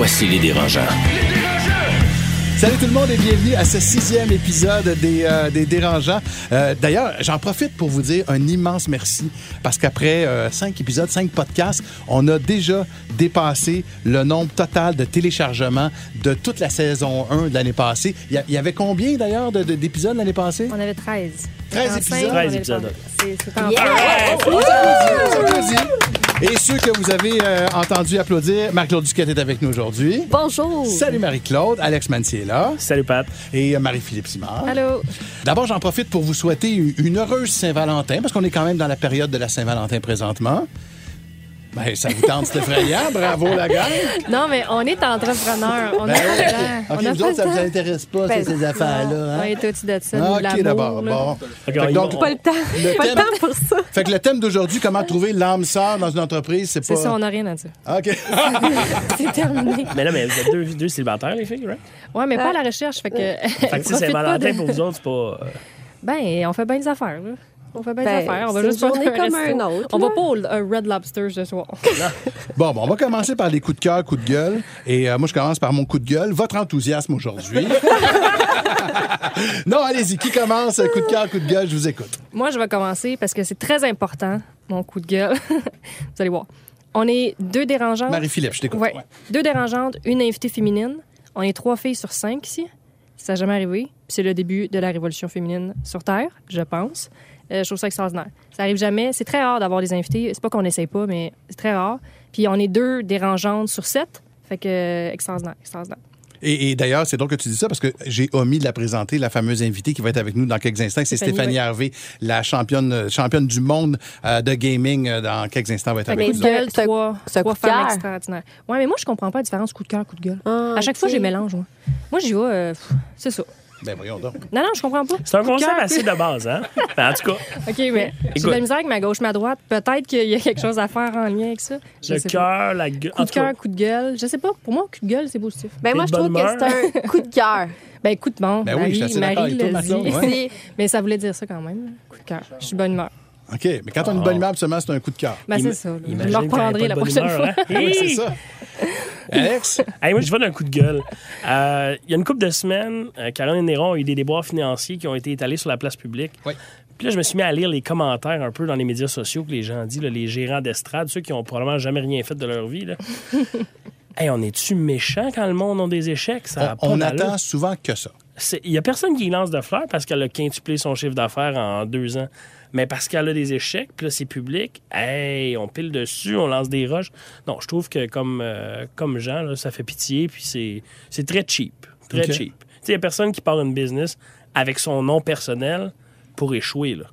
Voici les dérangeants. Salut tout le monde et bienvenue à ce sixième épisode des, euh, des Dérangeants. Euh, D'ailleurs, j'en profite pour vous dire un immense merci parce qu'après euh, cinq épisodes, cinq podcasts, on a déjà dépassé le nombre total de téléchargements de toute la saison 1 de l'année passée. Il y, avait combien d'ailleurs de- de- d'épisodes l'année passée? On avait 13. 13 Enceinte, épisodes. on avait 13 épisodes. s'applaudit. Et ceux que vous avez euh, entendus applaudir, Marc-Claude Duquette est avec nous aujourd'hui. Bonjour. Salut Marie-Claude, Alex Mansier est là Salut Pat. et euh, Marie-Philippe Simard. Allô. D'abord, j'en profite pour vous souhaiter une heureuse Saint-Valentin, parce qu'on est quand même dans la période de la Saint-Valentin présentement. Ben, ça vous tente, c'est effrayant. Bravo, la gang. Non, mais on est entrepreneurs. On Ben, a. OK, on a vous autres, ça vous temps. intéresse pas, Ben, ces, ces affaires-là. On Hein? est au-dessus de ça. Ah, OK, d'abord. Bon. Fait donc. Pas le temps. Le pas thème- le temps pour ça. fait que le thème d'aujourd'hui, comment trouver l'âme sœur dans une entreprise, c'est pas... C'est ça, on n'a rien à dire. OK. C'est terminé. Mais là, mais vous êtes deux, deux célibataires, les filles, right? Ouais, mais pas à la recherche. Fait que. Fait que, Saint-Valentin, pas de- pour vous autres, c'est pas. euh, Ben, on fait bien des affaires, là. On fait bien des Ben, affaires. On va juste une faire comme resto. un autre, On là. va pas au un Red Lobster ce soir. Bon, bon, on va commencer par les coups de cœur, coups de gueule. Et euh, moi, je commence par mon coup de gueule. Votre enthousiasme aujourd'hui. non, allez-y. Qui commence? Coup de cœur, coup de gueule, je vous écoute. Moi, je vais commencer parce que c'est très important, mon coup de gueule. Vous allez voir. On est deux dérangeantes. Marie-Philippe, je t'écoute. Ouais. Ouais. Deux dérangeantes, une invitée féminine. On est trois filles sur cinq ici. Ça n'a jamais arrivé. Puis c'est le début de la révolution féminine sur Terre, je pense. Euh, je trouve ça extraordinaire. Ça arrive jamais. C'est très rare d'avoir des invités. C'est pas qu'on n'essaye pas, mais c'est très rare. Puis on est deux dérangeantes sur sept. Fait que euh, extraordinaire, extraordinaire. Et, et d'ailleurs, c'est drôle que tu dis ça parce que j'ai omis de la présenter, la fameuse invitée qui va être avec nous dans quelques instants. C'est Stéphanie, Stéphanie oui. Harvey, la championne, championne du monde euh, de gaming. euh, Dans quelques instants, va être Fait avec nous. trois, trois femmes extraordinaires. Ouais, mais moi, je comprends pas la différence coup de cœur, coup de gueule. Ah, à chaque fois, j'ai mélange, moi. Moi, j'y vais, euh, pff, c'est ça. Ben voyons donc. Non, non, je comprends pas. C'est un concept assez de base, hein? Ben, en tout cas, OK, mais j'ai de la misère avec ma gauche, ma droite. Peut-être qu'il y a quelque chose à faire en lien avec ça. Je le cœur, la gueule. Coup de cœur, coup de gueule. Je sais pas. Pour moi, coup de gueule, c'est positif. Ben moi, je trouve que c'est un coup de cœur. Ben, coup de bon. Ben oui, Marie, Marie dit. ouais. Mais ça voulait dire ça quand même. là. Coup de cœur. Je suis bonne humeur. OK, mais quand on a une bonne humeur, absolument, c'est un coup de cœur. Ben, c'est ça. Je le reprendrai la prochaine fois. hein? Oui, c'est ça. Alex? Hey, moi, je vais d'un coup de gueule. Euh, Il y a une couple de semaines, euh, Caroline Néron a eu des déboires financiers qui ont été étalés sur la place publique. Oui. Puis là, je me suis mis à lire les commentaires un peu dans les médias sociaux que les gens disent, là, les gérants d'estrade, ceux qui ont probablement jamais rien fait de leur vie. Là. hey, on est-tu méchants quand le monde a des échecs? Ça On, on attend souvent que ça. Il y a personne qui lance de fleurs parce qu'elle a quintuplé son chiffre d'affaires en deux ans. Mais parce qu'elle a des échecs, puis là, c'est public, hey, on pile dessus, on lance des roches. Non, je trouve que comme, euh, comme Jean, là, ça fait pitié, puis c'est, c'est très cheap. Très cheap. Tu sais, il n'y a personne qui part une business avec son nom personnel pour échouer, là.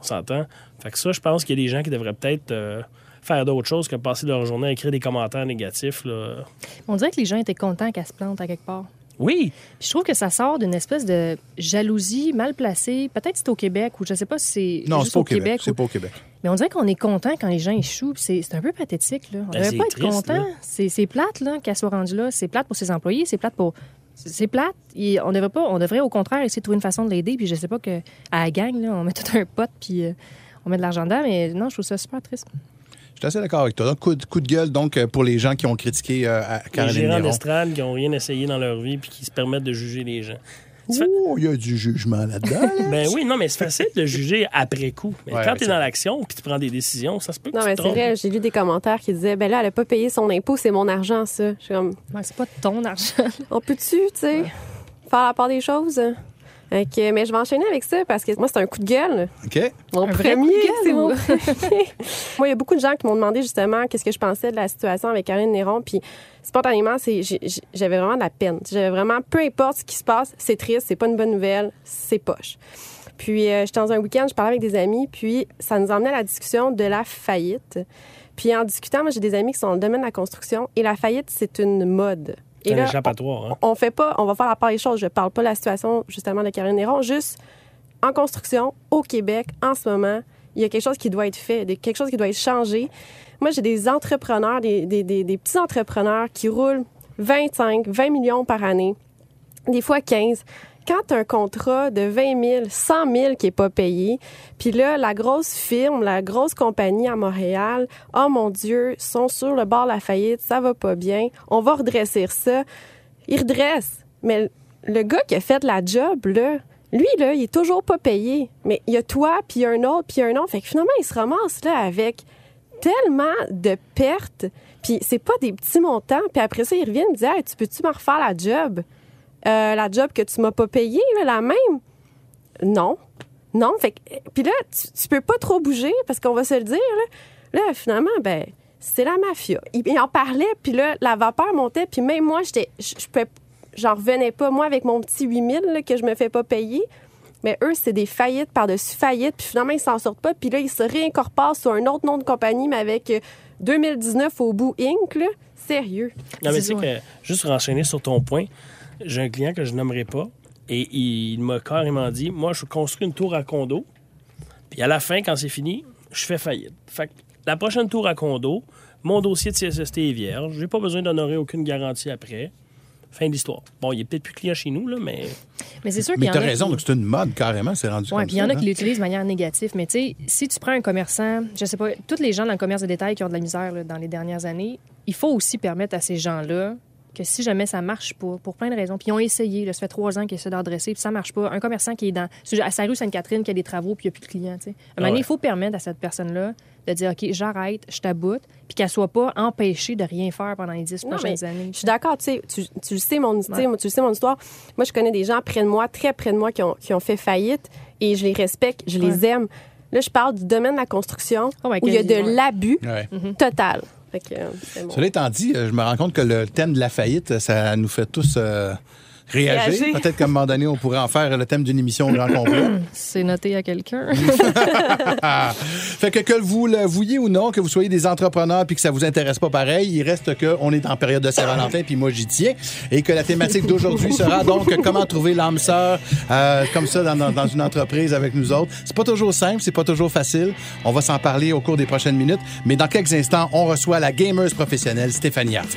On s'entend? Fait que ça, je pense qu'il y a des gens qui devraient peut-être euh, faire d'autres choses que passer leur journée à écrire des commentaires négatifs, là. On dirait que les gens étaient contents qu'elle se plante à quelque part. Oui, Puis je trouve que ça sort d'une espèce de jalousie mal placée. Peut-être que c'est au Québec ou je sais pas si c'est Non, juste c'est pas au Québec. ou- C'est pas au Québec. Mais on dirait qu'on est content quand les gens échouent. puis C'est c'est un peu pathétique. Là. On Ben, devrait pas être content. C'est c'est plate là, qu'elle soit rendue là. C'est plate pour ses employés. C'est plate pour. C'est plate. Et on devrait pas. On devrait au contraire essayer de trouver une façon de l'aider. Puis je sais pas que à la gang là, on met tout un pot puis euh, on met de l'argent dedans. Mais non, je trouve ça super triste. Je suis assez d'accord avec toi. Donc, coup, de, coup de gueule, donc, euh, pour les gens qui ont critiqué euh, à les gérants d'estrade qui n'ont rien essayé dans leur vie puis qui se permettent de juger les gens. Tu fais- Oh, il y a du jugement là-dedans. là. Ben oui, non, mais c'est facile de juger après coup. Mais Ouais, quand tu es dans l'action puis tu prends des décisions, ça se peut que Non, tu mais c'est vrai, j'ai lu des commentaires qui disaient, ben là, elle a pas payé son impôt, c'est mon argent, ça. Je suis comme, Ouais, c'est pas ton argent. on peut-tu, tu sais, faire la part des choses? Ok, mais je vais enchaîner avec ça parce que moi, c'est un coup de gueule. OK? Mon Un premier, coup de gueule c'est mon premier. Moi, il y a beaucoup de gens qui m'ont demandé justement qu'est-ce que je pensais de la situation avec Karine Néron. Puis spontanément, c'est, j'avais vraiment de la peine. J'avais vraiment, peu importe ce qui se passe, c'est triste, c'est pas une bonne nouvelle, c'est poche. Puis euh, j'étais dans un week-end, je parlais avec des amis, puis ça nous emmenait à la discussion de la faillite. Puis en discutant, moi, j'ai des amis qui sont dans le domaine de la construction et la faillite, c'est une mode. C'est Et un là, échappatoire. Hein? on fait pas, on va faire la part des choses. Je parle pas de la situation justement de Karine Néron, juste en construction au Québec en ce moment, il y a quelque chose qui doit être fait, quelque chose qui doit être changé. Moi, j'ai des entrepreneurs, des, des- des- des petits entrepreneurs qui roulent 25, 20 millions par année, des fois 15. Quand tu as un contrat de 20 000, 100 000 qui n'est pas payé, puis là, la grosse firme, la grosse compagnie à Montréal, oh mon Dieu, sont sur le bord de la faillite, ça va pas bien, on va redresser ça. Ils redressent. Mais le gars qui a fait la job, là, lui, là, il est toujours pas payé. Mais il y a toi, puis un autre, puis un autre. Fait que finalement, il se ramasse là avec tellement de pertes, puis c'est pas des petits montants. Puis après ça, ils reviennent et disent Hey, tu peux-tu me refaire la job Euh, La job que tu m'as pas payée, là, la même? Non. Non. Fait que, puis là, tu, tu peux pas trop bouger parce qu'on va se le dire, là. Là, finalement, ben, c'est la mafia. Il, il en parlait, puis là, la vapeur montait, puis même moi, j'étais, je, je pouvais- j'en revenais pas. Moi, avec mon petit 8000 là, que je me fais pas payer, mais eux, c'est des faillites par-dessus faillites, puis finalement, ils s'en sortent pas. Puis là, ils se réincorporent sur un autre nom de compagnie, mais avec euh, 2019 au bout Inc., là. Sérieux. Non, mais tu C'est sais que, juste pour enchaîner sur ton point, j'ai un client que je nommerai pas et il m'a carrément dit Moi, je construis une tour à condo, puis à la fin, quand c'est fini, je fais faillite. Fait que la prochaine tour à condo, mon dossier de CSST est vierge, j'ai pas besoin d'honorer aucune garantie après. Fin de l'histoire. Bon, il est peut-être plus client chez nous, là, mais. Mais c'est sûr qu'il Mais y en tu a. as raison, qui- donc c'est une mode carrément, c'est rendu Oui, comme puis il y en a qui hein. l'utilisent de manière négative. Mais tu sais, si tu prends un commerçant, je sais pas, tous les gens dans le commerce de détail qui ont de la misère là, dans les dernières années, il faut aussi permettre à ces gens-là que si jamais ça marche pas, pour plein de raisons, puis ils ont essayé, là, ça fait trois ans qu'ils essaient d'adresser, puis ça marche pas. Un commerçant qui est dans, à sa rue Sainte-Catherine, qui a des travaux, puis il n'y a plus de clients, tu sais. À un moment Ah il faut permettre à cette personne-là de dire, OK, j'arrête, je t'aboute, puis qu'elle soit pas empêchée de rien faire pendant les dix prochaines années. Je suis d'accord, tu sais, tu, sais, mon, tu sais, Ouais. moi, tu le sais, mon histoire. Moi, je connais des gens près de moi, très près de moi, qui ont, qui ont fait faillite et je les respecte, je les aime. Là, je parle du domaine de la construction Oh, où il y a de l'abus Ouais. total. Fait que, euh, bon. Cela étant dit, euh, je me rends compte que le thème de la faillite, ça nous fait tous euh, réagir. Réagir. Peut-être qu'à un moment donné, on pourrait en faire le thème d'une émission au grand complet. C'est noté à quelqu'un. Ah. fait que que vous le vouliez ou non, que vous soyez des entrepreneurs puis que ça vous intéresse pas pareil, il reste que on est en période de Saint-Valentin puis moi j'y tiens et que la thématique d'aujourd'hui sera donc comment trouver l'âme sœur euh, comme ça dans, une entreprise avec nous autres. C'est pas toujours simple, c'est pas toujours facile. On va s'en parler au cours des prochaines minutes, mais dans quelques instants, on reçoit la gameuse professionnelle Stéphanie Hardy.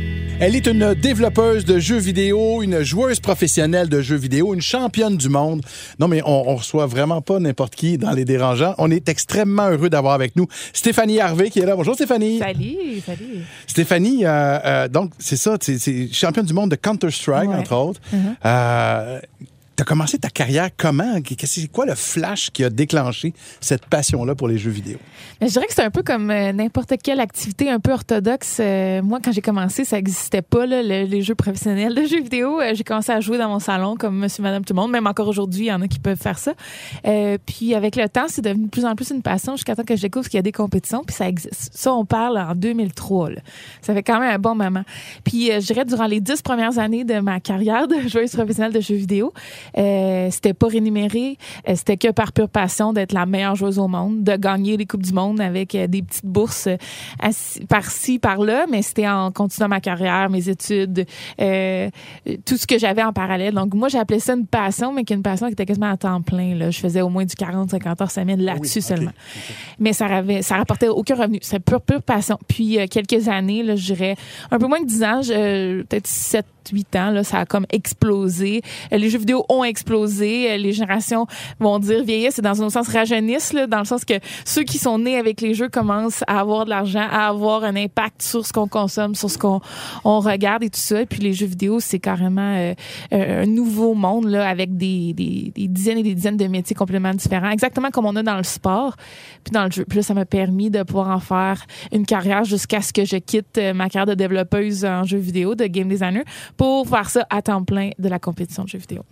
Elle est une développeuse de jeux vidéo, une joueuse professionnelle de jeux vidéo, une championne du monde. Non, mais on, on reçoit vraiment pas n'importe qui dans les dérangeants. On est extrêmement heureux d'avoir avec nous Stéphanie Harvey qui est là. Bonjour Stéphanie. Salut, salut. Stéphanie, euh, euh, donc c'est ça, c'est- championne du monde de Counter-Strike, Ouais. entre autres. Euh, T'as commencé ta carrière comment? C'est quoi le flash qui a déclenché cette passion-là pour les jeux vidéo? Je dirais que c'est un peu comme euh, n'importe quelle activité un peu orthodoxe. Euh, moi, quand j'ai commencé, ça n'existait pas, là, le- les jeux professionnels de jeux vidéo. Euh, j'ai commencé à jouer dans mon salon comme monsieur, madame, tout le monde. Même encore aujourd'hui, il y en a qui peuvent faire ça. Puis avec le temps, c'est devenu de plus en plus une passion jusqu'à temps que je découvre qu'il y a des compétitions. Puis ça existe. Ça, on parle en 2003. là. Ça fait quand même un bon moment. Puis je dirais, durant les dix premières années de ma carrière de joueuse professionnelle de jeux vidéo, euh, c'était pas rémunéré. Euh, c'était que par pure passion d'être la meilleure joueuse au monde, de gagner les Coupes du Monde avec euh, des petites bourses euh, par-ci, par-là. Mais c'était en continuant ma carrière, mes études, euh, tout ce que j'avais en parallèle. Donc, moi, j'appelais ça une passion, mais qui une passion qui était quasiment à temps plein. Là. Je faisais au moins du 40-50 heures semaine là-dessus ok. seulement. Mais ça, avait, ça rapportait aucun revenu. C'est pure, pure passion. Puis, euh, quelques années, là, je dirais un peu moins de 10 ans, peut-être 7 8 ans, là, ça a comme explosé. Les jeux vidéo ont explosé. Les générations vont dire vieillissent, c'est dans un sens rajeunissent, là, dans le sens que ceux qui sont nés avec les jeux commencent à avoir de l'argent, à avoir un impact sur ce qu'on consomme, sur ce qu'on on regarde et tout ça. Et puis les jeux vidéo, c'est carrément euh, un nouveau monde là, avec des, des, des dizaines et des dizaines de métiers complètement différents, exactement comme on a dans le sport, puis dans le jeu. Puis là, ça m'a permis de pouvoir en faire une carrière jusqu'à ce que je quitte euh, ma carrière de développeuse en jeux vidéo, de game designer, pour faire ça à temps plein de la compétition de jeux vidéo.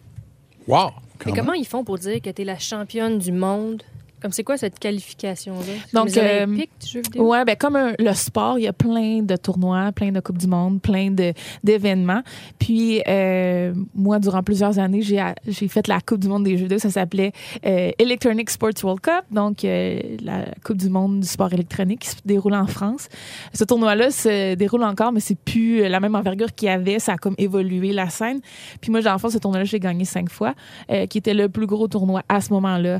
Wow! Mais comment ils font pour dire que tu es la championne du monde? Comme c'est quoi cette qualification-là? Donc, euh, vidéo? Ouais, ben comme un- le sport, il y a plein de tournois, plein de coupes du monde, plein de d'événements. Puis euh, moi, durant plusieurs années, j'ai j'ai fait la coupe du monde des jeux vidéo. Ça s'appelait euh, Electronic Sports World Cup, donc euh, la coupe du monde du sport électronique qui se déroule en France. Ce tournoi-là se déroule encore, mais c'est plus la même envergure qu'il y avait. Ça a comme évolué la scène. Puis moi, j'ai en fait ce tournoi-là, j'ai gagné cinq fois, euh, qui était le plus gros tournoi à ce moment-là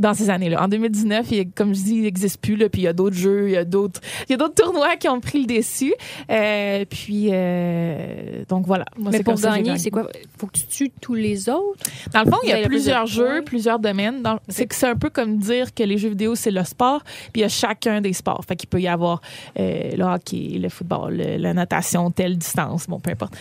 dans ces années-là. En 2019, il, comme je dis, il n'existe plus. Là, puis il y a d'autres jeux, il y a d'autres, il y a d'autres tournois qui ont pris le dessus. Euh, puis euh, donc voilà. Moi, Mais pour gagner, c'est quoi? Faut que tu tues tous les autres? Dans le fond, il y a plusieurs jeux, plusieurs domaines. C'est que c'est un peu comme dire que les jeux vidéo c'est le sport, puis il y a chacun des sports. Fait qu'il peut y avoir euh, le hockey, le football, le- la natation, telle distance, bon peu importe.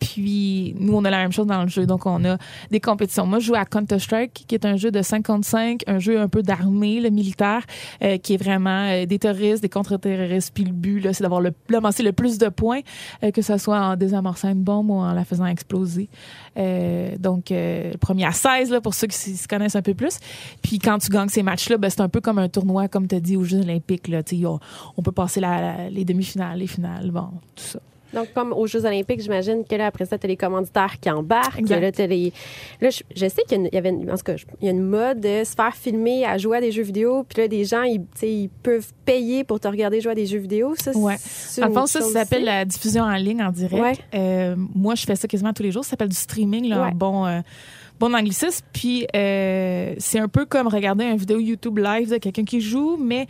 Puis nous on a la même chose dans le jeu, donc on a des compétitions. Moi je joue à Counter Strike, qui est un jeu de 55, un jeu un peu d'armée, le militaire, euh, qui est vraiment euh, des terroristes, des contre-terroristes. Puis le but c'est d'avoir le le plus de points, euh, que ce soit en désamorçant une bombe ou en la faisant exploser. Donc, le premier à 16, là, pour ceux qui se connaissent un peu plus. Puis quand tu gagnes ces matchs-là, ben, c'est un peu comme un tournoi, comme tu as dit, aux Jeux olympiques. Là, on, on peut passer les demi-finales, les finales, bon, tout ça. Donc, comme aux Jeux Olympiques, j'imagine que là, après ça, tu as les commanditaires qui embarquent. Exact. Là, t'as les... là je, je sais qu'il y avait une, en tout cas, je- il y a une mode de se faire filmer à jouer à des jeux vidéo. Puis là, des gens, ils, ils peuvent payer pour te regarder jouer à des jeux vidéo. Ça, Ouais. En fond, ça, ça s'appelle la diffusion en ligne en direct. Ouais. Euh, moi, je fais ça quasiment tous les jours. Ça s'appelle du streaming, là, Ouais. en bon, euh, bon anglicisme. Puis, euh, c'est un peu comme regarder une vidéo YouTube live de quelqu'un qui joue, mais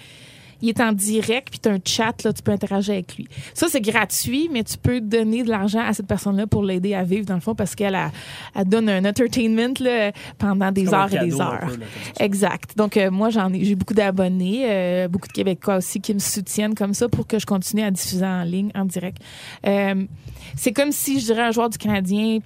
il est en direct, puis tu as un chat, là, tu peux interagir avec lui. Ça, c'est gratuit, mais tu peux donner de l'argent à cette personne-là pour l'aider à vivre, dans le fond, parce qu'elle a- elle donne un entertainment là, pendant des heures et des heures. peu, là. Exact. Donc, euh, moi, j'en ai, j'ai beaucoup d'abonnés, euh, beaucoup de Québécois aussi qui me soutiennent comme ça pour que je continue à diffuser en ligne, en direct. Euh, c'est comme si, je dirais, un joueur du Canadien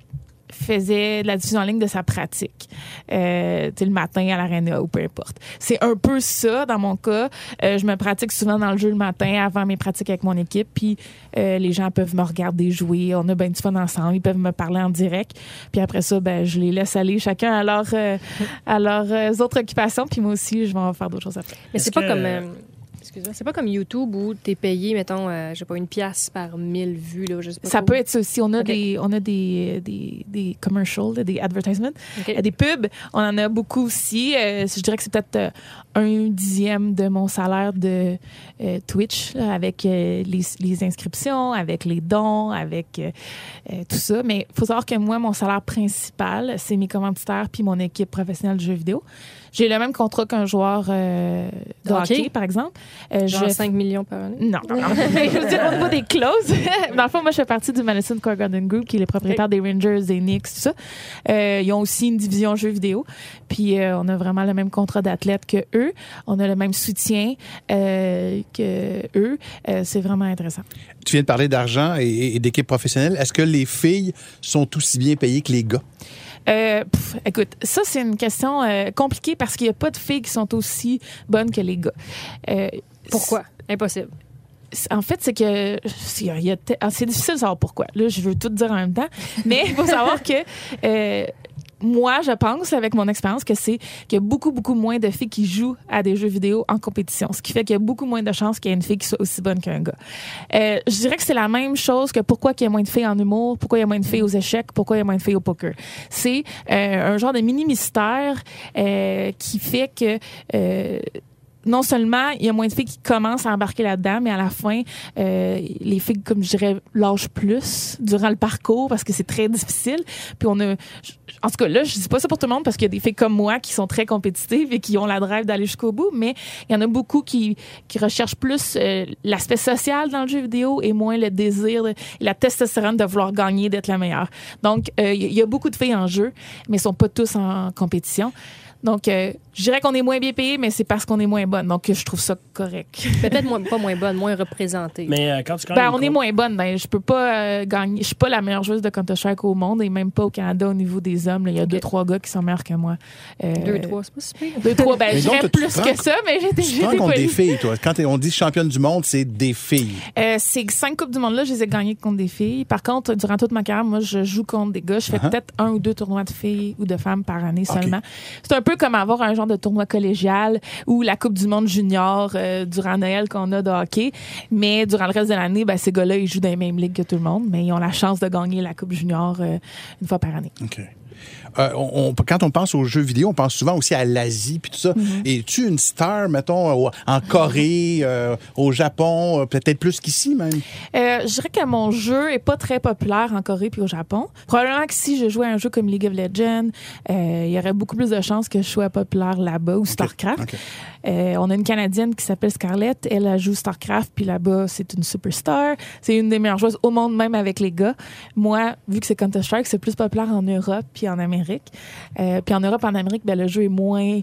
faisait de la diffusion en ligne de sa pratique, euh, tu sais, le matin à l'aréna ou peu importe. C'est un peu ça dans mon cas. Euh, je me pratique souvent dans le jeu le matin avant mes pratiques avec mon équipe, puis euh, les gens peuvent me regarder jouer, on a bien du fun ensemble, ils peuvent me parler en direct, puis après ça, ben, je les laisse aller chacun à leur, euh, à leurs euh, autres occupations, puis moi aussi, je vais en faire d'autres choses après. Mais c'est pas que- comme. Euh, excuse-moi, c'est pas comme YouTube où t'es payé, mettons, euh, je sais pas, une pièce par mille vues, là, je sais pas Ça peut être ça aussi. On a des, on a des, des, des commercials, des advertisements. Euh, des pubs. On en a beaucoup aussi. Euh, je dirais que c'est peut-être euh, un dixième de mon salaire de euh, Twitch, là, avec euh, les, les inscriptions, avec les dons, avec euh, tout ça. Mais il faut savoir que moi, mon salaire principal, c'est mes commanditaires puis mon équipe professionnelle de jeux vidéo. J'ai le même contrat qu'un joueur de hockey, par exemple. Genre je 5 millions par année? non, non, non. Je veux dire, au niveau des clauses, dans le fond, moi, je fais partie du Madison Square Garden Group, qui est le propriétaire des Rangers, des Knicks, tout ça. Ils ont aussi une division jeux vidéo. Puis, on a vraiment le même contrat d'athlète que eux. On a le même soutien euh, que eux. Euh, c'est vraiment intéressant. Tu viens de parler d'argent et, et d'équipe professionnelle. Est-ce que les filles sont aussi bien payées que les gars? Euh, pff, écoute, ça, c'est une question euh, compliquée parce qu'il n'y a pas de filles qui sont aussi bonnes que les gars. Euh, Pourquoi? Impossible. En fait, c'est que c'est ah, c'est difficile de savoir pourquoi. Là, je veux tout dire en même temps, mais il faut savoir que euh, moi, je pense, avec mon expérience, que c'est qu'il y a beaucoup, beaucoup moins de filles qui jouent à des jeux vidéo en compétition. Ce qui fait qu'il y a beaucoup moins de chances qu'il y ait une fille qui soit aussi bonne qu'un gars. Euh, je dirais que c'est la même chose que pourquoi il y a moins de filles en humour, pourquoi il y a moins de filles aux échecs, pourquoi il y a moins de filles au poker. C'est euh, un genre de mini-mystère euh, qui fait que... non seulement il y a moins de filles qui commencent à embarquer là-dedans, mais à la fin, euh, les filles, comme je dirais, lâchent plus durant le parcours parce que c'est très difficile. Puis on a, en tout cas là, je dis pas ça pour tout le monde parce qu'il y a des filles comme moi qui sont très compétitives et qui ont la drive d'aller jusqu'au bout, mais il y en a beaucoup qui, qui recherchent plus euh, l'aspect social dans le jeu vidéo et moins le désir, de- la testostérone de vouloir gagner, d'être la meilleure. Donc euh, il y a beaucoup de filles en jeu, mais elles sont pas tous en compétition. Donc, euh, je dirais qu'on est moins bien payé, mais c'est parce qu'on est moins bonne. Donc, je trouve ça correct. Peut-être moins- pas moins bonne, moins représentée. Mais euh, quand tu Ben, on est moins bonne. Ben, je peux pas euh, gagner. Je suis pas la meilleure joueuse de Counter-Strike au monde et même pas au Canada au niveau des hommes. là. Il y a deux, trois gars qui sont meilleurs que moi. Euh, Deux, trois, c'est pas si pire. Deux, trois. Ben, je dirais plus prends- que ça, mais j'ai été, Tu prends contre des filles, toi. Quand on dit championne du monde, c'est des filles. Euh, ces cinq Coupes du Monde-là, je les ai gagnées contre des filles. Par contre, durant toute ma carrière, moi, je joue contre des gars. Je fais Uh-huh. peut-être un ou deux tournois de filles ou de femmes par année Ok. seulement. C'est un peu comme avoir un genre de tournoi collégial ou la Coupe du monde junior euh, durant Noël qu'on a de hockey. Mais durant le reste de l'année, ben, ces gars-là, ils jouent dans les mêmes ligues que tout le monde, mais ils ont la chance de gagner la Coupe junior euh, une fois par année. OK. Euh, on- on- quand on pense aux jeux vidéo, on pense souvent aussi à l'Asie puis tout ça. Mhm. Es-tu une star, mettons, en Corée, euh, au Japon, euh, peut-être plus qu'ici même? Euh, je dirais que mon jeu est pas très populaire en Corée puis au Japon. Probablement que si je jouais à un jeu comme League of Legends, il y aurait beaucoup plus de chances que je sois populaire là-bas ou StarCraft. On a une Canadienne qui s'appelle Scarlett. Elle, elle joue StarCraft, puis là-bas, c'est une superstar. C'est une des meilleures joueuses au monde, même avec les gars. Moi, vu que c'est Counter-Strike, c'est plus populaire en Europe puis en Amérique. Euh, puis en Europe, en Amérique, ben, le jeu est moins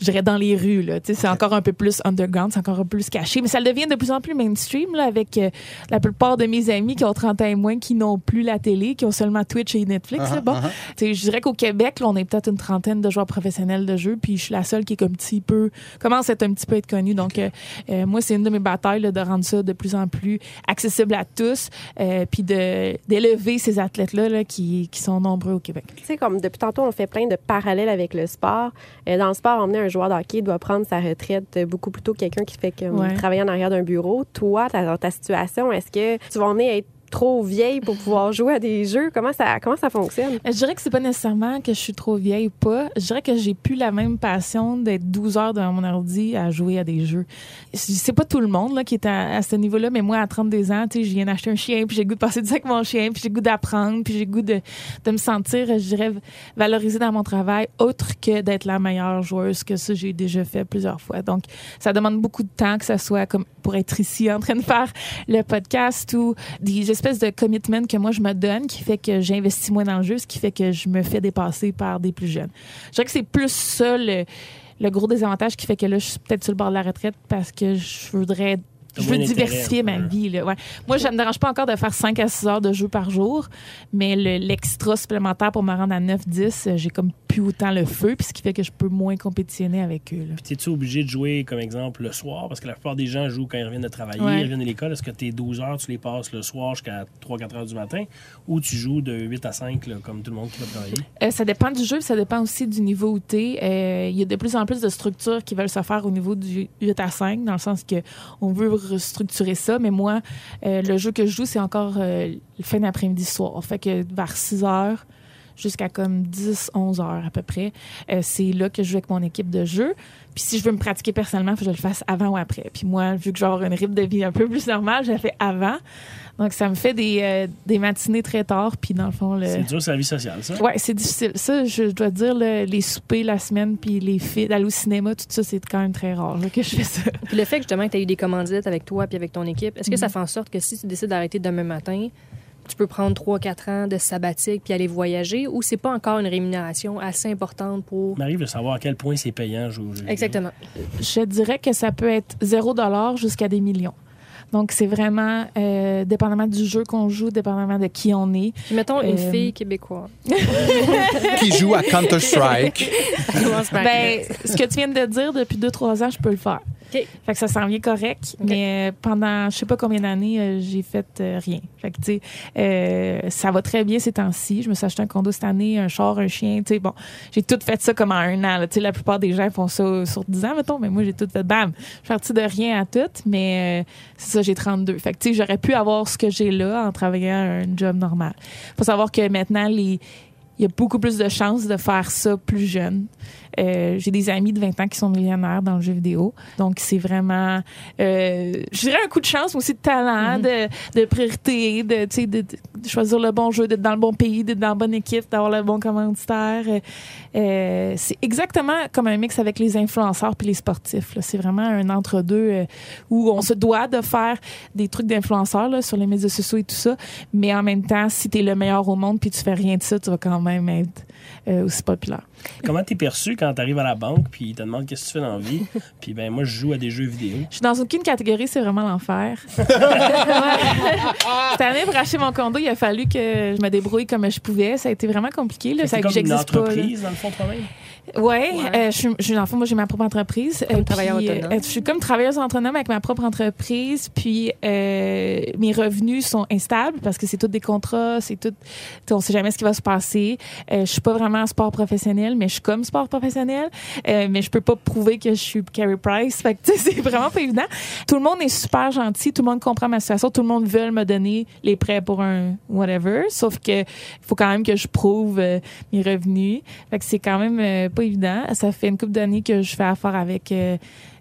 je dirais dans les rues là, tu sais, c'est encore un peu plus underground, c'est encore un peu plus caché, mais ça devient de plus en plus mainstream là avec euh, la plupart de mes amis qui ont 30 ans et moins qui n'ont plus la télé, qui ont seulement Twitch et Netflix, Uh-huh, là, bon. uh-huh. Tu sais, je dirais qu'au Québec, là, on est peut-être une trentaine de joueurs professionnels de jeu, puis je suis la seule qui est comme petit peu commence à être un petit peu être connue. Donc euh, euh, moi, c'est une de mes batailles là, de rendre ça de plus en plus accessible à tous, euh, puis de d'élever ces athlètes là, là qui, qui sont nombreux au Québec. Tu sais, comme depuis tantôt, on fait plein de parallèles avec le sport. Euh, dans le sport, emmener un joueur de hockey doit prendre sa retraite euh, beaucoup plus tôt que quelqu'un qui fait comme Ouais. travailler en arrière d'un bureau. Toi, ta- dans ta situation, est-ce que tu vas à être trop vieille pour pouvoir jouer à des jeux? Comment ça, comment ça fonctionne? Euh, Je dirais que c'est pas nécessairement que je suis trop vieille ou pas. Je dirais que j'ai plus la même passion d'être 12 heures devant mon ordi à jouer à des jeux. C'est pas tout le monde là, qui est à, ce niveau-là, mais moi, à 32 ans, je viens d'acheter un chien, puis j'ai goût de passer du temps avec mon chien, puis j'ai goût d'apprendre, puis j'ai goût de, de me sentir, je dirais, valorisée dans mon travail, autre que d'être la meilleure joueuse, que ça, j'ai déjà fait plusieurs fois. Donc, ça demande beaucoup de temps, que ça soit comme pour être ici en train de faire le podcast ou des espèces de commitment que moi je me donne qui fait que j'investis moins dans le jeu, ce qui fait que je me fais dépasser par des plus jeunes. Je dirais que c'est plus ça le, le gros désavantage qui fait que là, je suis peut-être sur le bord de la retraite parce que je voudrais. Je veux diversifier ma vie. Là. Ouais. Moi, ça me dérange pas encore de faire 5 à 6 heures de jeu par jour, mais le- l'extra supplémentaire pour me rendre à 9-10, euh, j'ai comme plus autant le feu, puis ce qui fait que je peux moins compétitionner avec eux. là. Puis t'es-tu obligé de jouer, comme exemple, le soir? Parce que la plupart des gens jouent quand ils reviennent de travailler, Ouais. ils reviennent de l'école. Est-ce que tes 12 heures, tu les passes le soir jusqu'à 3-4 heures du matin? Ou tu joues de 8 à 5, là, comme tout le monde qui va travailler? Euh, ça dépend du jeu, puis ça dépend aussi du niveau où t'es. Euh, Il y a de plus en plus de structures qui veulent se faire au niveau du 8 à 5, dans le sens que on veut restructurer ça. Mais moi, euh, le jeu que je joue, c'est encore le fin d'après-midi soir. Fait que vers 6 heures jusqu'à comme 10, 11 heures à peu près, euh, c'est là que je joue avec mon équipe de jeu. Puis si je veux me pratiquer personnellement, il faut que je le fasse avant ou après. Puis moi, vu que je vais avoir une rythme de vie un peu plus normale, je le fais avant. Donc ça me fait des, euh, des matinées très tard. Puis dans le fond, le... C'est dur, c'est la vie sociale, ça? Ouais, c'est difficile. Ça, je dois dire, là, les soupers la semaine, puis les filles, d'aller au cinéma, tout ça, c'est quand même très rare là, que je fais ça. Puis le fait que justement que tu as eu des commandites avec toi puis avec ton équipe, est-ce que Mhm. ça fait en sorte que si tu décides d'arrêter demain matin, tu peux prendre 3-4 ans de sabbatique puis aller voyager ou c'est pas encore une rémunération assez importante pour. Il m'arrive de savoir à quel point c'est payant vidéo. Exactement. Je dirais que ça peut être 0 jusqu'à des millions. Donc, c'est vraiment euh, dépendamment du jeu qu'on joue, dépendamment de qui on est. Puis mettons une Euh, fille québécoise. Qui joue à Counter-Strike. Ben, ce que tu viens de dire, depuis 2-3 ans, je peux le faire. Fait que ça s'en vient correct, mais euh, pendant je sais pas combien d'années, euh, j'ai fait euh, rien. Fait que, tu sais, ça va très bien ces temps-ci. Je me suis acheté un condo cette année, un char, un chien, tu sais, bon, j'ai tout fait ça comme en un an. Tu sais, la plupart des gens font ça sur 10 ans, mettons, mais moi, j'ai tout fait, bam, je suis partie de rien à tout, mais c'est ça, j'ai 32. Fait que, tu sais, j'aurais pu avoir ce que j'ai là en travaillant un job normal. Faut savoir que maintenant, les il y a beaucoup plus de chances de faire ça plus jeune. Euh, j'ai des amis de 20 ans qui sont millionnaires dans le jeu vidéo. Donc, c'est vraiment, euh, je dirais un coup de chance, mais aussi de talent, de, de priorité, de, de, de choisir le bon jeu, d'être dans le bon pays, d'être dans la bonne équipe, d'avoir le bon commanditaire. Euh, euh, c'est exactement comme un mix avec les influenceurs puis les sportifs. là. C'est vraiment un entre-deux euh, où on se doit de faire des trucs d'influenceurs là, sur les médias sociaux et tout ça. Mais en même temps, si tu es le meilleur au monde puis tu fais rien de ça, tu vas quand même être euh, aussi populaire. Comment t'es perçu quand t'arrives à la banque puis ils te demandent qu'est-ce que tu fais dans la vie? puis ben moi, je joue à des jeux vidéo. Je suis dans aucune catégorie, c'est vraiment l'enfer. Cette année, pour acheter mon condo, il a fallu que je me débrouille comme je pouvais. Ça a été vraiment compliqué. Là. Ça comme une j'existe pas. entreprise, dans le fond, toi-même? Ouais, euh, je suis, je dans le fond, moi, j'ai ma propre entreprise. Comme Euh, travailleur puis, autonome. euh, je suis comme travailleuse autonome avec ma propre entreprise. Puis, euh, mes revenus sont instables parce que c'est tout des contrats, c'est tout. On sait jamais ce qui va se passer. Je suis pas vraiment en sport professionnel, mais je suis comme sport professionnel. Mais je peux pas prouver que je suis Carey Price. Fait que, c'est vraiment pas évident. Tout le monde est super gentil. Tout le monde comprend ma situation. Tout le monde veut me donner les prêts pour un whatever. Sauf que faut quand même que je prouve mes revenus. Fait que c'est quand même évident. Ça fait une couple d'années que je fais affaire avec euh,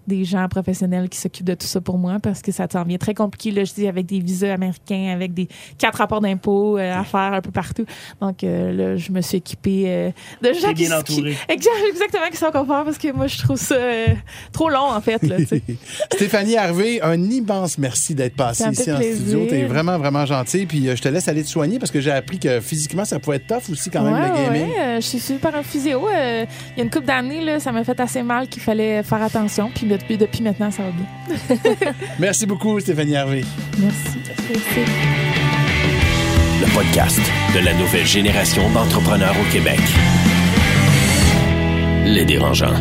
des gens professionnels qui s'occupent de tout ça pour moi parce que ça s'en vient très compliqué, là, je dis, avec des visas américains, avec des quatre rapports d'impôts euh, à faire un peu partout. Donc euh, là, je me suis équipée euh, de gens qui... qui- exactement, qui sont confortables parce que moi, je trouve ça euh, trop long, en fait. Là. Stéphanie Harvey, un immense merci d'être passée ici en studio. T'es vraiment, vraiment gentil. Puis euh, je te laisse aller te soigner parce que j'ai appris que physiquement, ça pouvait être tough aussi quand même, ouais, le gaming. ouais, euh, je suis suivie par un physio. euh, il y a une couple d'années, là, ça m'a fait assez mal qu'il fallait faire attention. Puis depuis, depuis maintenant, ça va bien. Merci beaucoup, Stéphanie Harvey. Merci. Merci. Le podcast de la nouvelle génération d'entrepreneurs au Québec. Les dérangeants.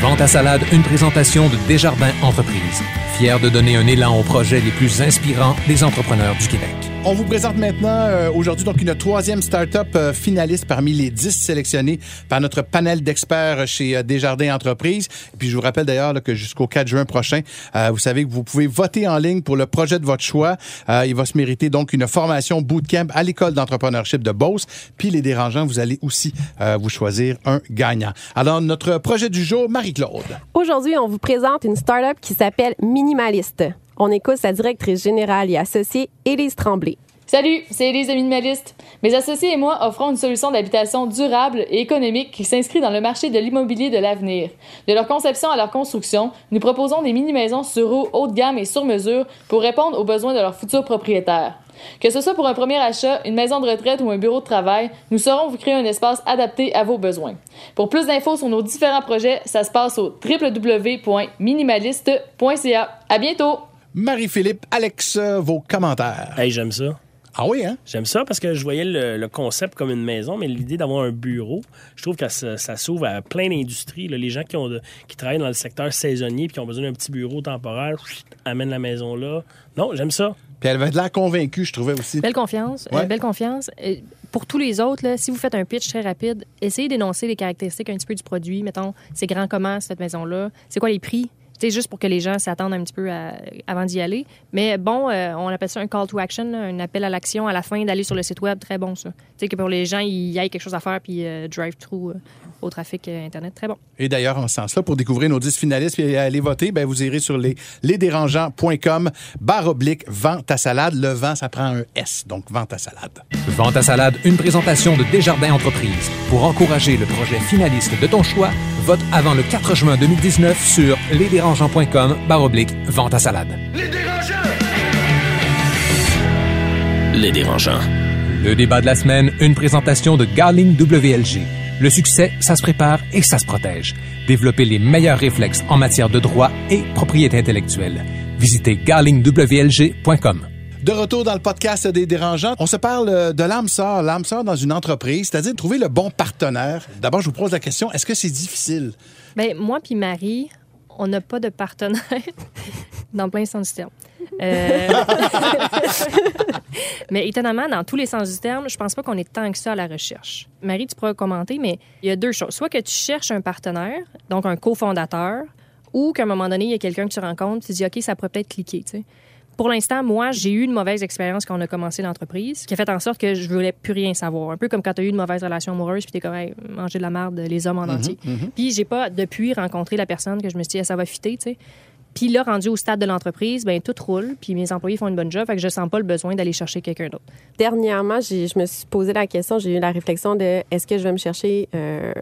Vente à salade, une présentation de Desjardins Entreprises. Fier de donner un élan aux projets les plus inspirants des entrepreneurs du Québec. On vous présente maintenant euh, aujourd'hui donc une troisième start-up euh, finaliste parmi les dix sélectionnés par notre panel d'experts chez euh, Desjardins Entreprises. Et puis je vous rappelle d'ailleurs que jusqu'au 4 juin prochain, euh, vous savez que vous pouvez voter en ligne pour le projet de votre choix. Euh, il va se mériter donc une formation bootcamp à l'école d'entrepreneurship de Beauce. Puis les dérangeants, vous allez aussi euh, vous choisir un gagnant. Alors notre projet du jour, Marie-Claude. Aujourd'hui, on vous présente une start-up qui s'appelle Minimaliste. On écoute sa directrice générale et associée, Élise Tremblay. Salut, c'est Élise de Minimaliste. Mes associés et moi offrons une solution d'habitation durable et économique qui s'inscrit dans le marché de l'immobilier de l'avenir. De leur conception à leur construction, nous proposons des mini-maisons sur eau haut de gamme et sur mesure pour répondre aux besoins de leurs futurs propriétaires. Que ce soit pour un premier achat, une maison de retraite ou un bureau de travail, nous saurons vous créer un espace adapté à vos besoins. Pour plus d'infos sur nos différents projets, ça se passe au www.minimaliste.ca. À bientôt! Marie-Philippe, Alex, euh, vos commentaires. Hey, j'aime ça. Ah oui, hein? J'aime ça parce que je voyais le, le concept comme une maison, mais l'idée d'avoir un bureau, je trouve que ça, ça s'ouvre à plein d'industries. là. Les gens qui, ont de- qui travaillent dans le secteur saisonnier et qui ont besoin d'un petit bureau temporaire, amènent la maison là. Non, j'aime ça. Puis elle avait de l'air convaincue, je trouvais aussi. Belle confiance. euh, Ouais. belle confiance. Euh, pour tous les autres, là, si vous faites un pitch très rapide, essayez d'énoncer les caractéristiques un petit peu du produit. Mettons, c'est grand comment cette maison-là? C'est quoi les prix? C'est juste pour que les gens s'attendent un petit peu à- avant d'y aller. Mais bon, euh, on appelle ça un call to action, là, un appel à l'action à la fin d'aller sur le site web. Très bon, ça. Tu sais, que pour les gens, il y ait quelque chose à faire puis euh, drive-through euh, au trafic euh, Internet. Très bon. Et d'ailleurs, en ce sens-là, pour découvrir nos 10 finalistes et aller voter, ben, vous irez sur les lesdérangeants.com, barre oblique, vente à salade. Le vent, ça prend un S, donc vente à salade. Vente à salade, une présentation de Desjardins Entreprises. Pour encourager le projet finaliste de ton choix, vote avant le 4 juin 2019 sur lesdérangeants.com baroblique vente à salade. Les dérangeants. Le débat de la semaine, une présentation de Garling WLG. Le succès, ça se prépare et ça se protège. Développer les meilleurs réflexes en matière de droit et propriété intellectuelle. Visitez garlingwlg.com. De retour dans le podcast des dérangeants, on se parle euh, de l'âme sœur, l'âme sœur dans une entreprise, c'est-à-dire trouver le bon partenaire. D'abord, je vous pose la question, est-ce que c'est difficile? Ben, moi puis Marie, on n'a pas de partenaire dans plein sens du terme. Euh, mais étonnamment, dans tous les sens du terme, je pense pas qu'on est tant que ça à la recherche. Marie, tu pourras commenter, mais il y a deux choses. Soit que tu cherches un partenaire, donc un cofondateur, ou qu'à un moment donné, il y a quelqu'un que tu rencontres, tu te dis, OK, ça pourrait peut-être cliquer. Pour l'instant, moi, j'ai eu une mauvaise expérience quand on a commencé l'entreprise, qui a fait en sorte que je voulais plus rien savoir. Un peu comme quand tu as eu une mauvaise relation amoureuse, puis t'es comme, hey, manger de la merde, les hommes en entier. Puis j'ai pas, depuis, rencontré la personne que je me suis dit, Ah, ça va fitter, tu sais. Puis là, rendu au stade de l'entreprise, ben tout roule, puis mes employés font une bonne job, fait que je sens pas le besoin d'aller chercher quelqu'un d'autre. Dernièrement, je me suis posé la question, j'ai eu la réflexion de est-ce que je vais me chercher euh,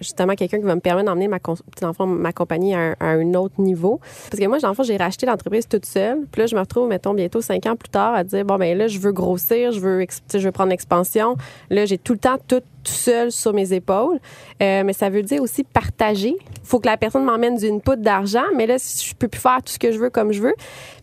justement quelqu'un qui va me permettre d'emmener ma, fond, ma compagnie à un, autre niveau? Parce que moi, dans le fond, j'ai racheté l'entreprise toute seule. Puis là, je me retrouve, mettons, bientôt cinq ans plus tard à dire, bon, ben là, je veux grossir, je veux, je veux prendre l'expansion. Là, j'ai tout le temps tout, tout seul sur mes épaules. Euh, mais ça veut dire aussi partager faut que la personne m'emmène du input d'argent, mais là, je peux plus faire tout ce que je veux comme je veux.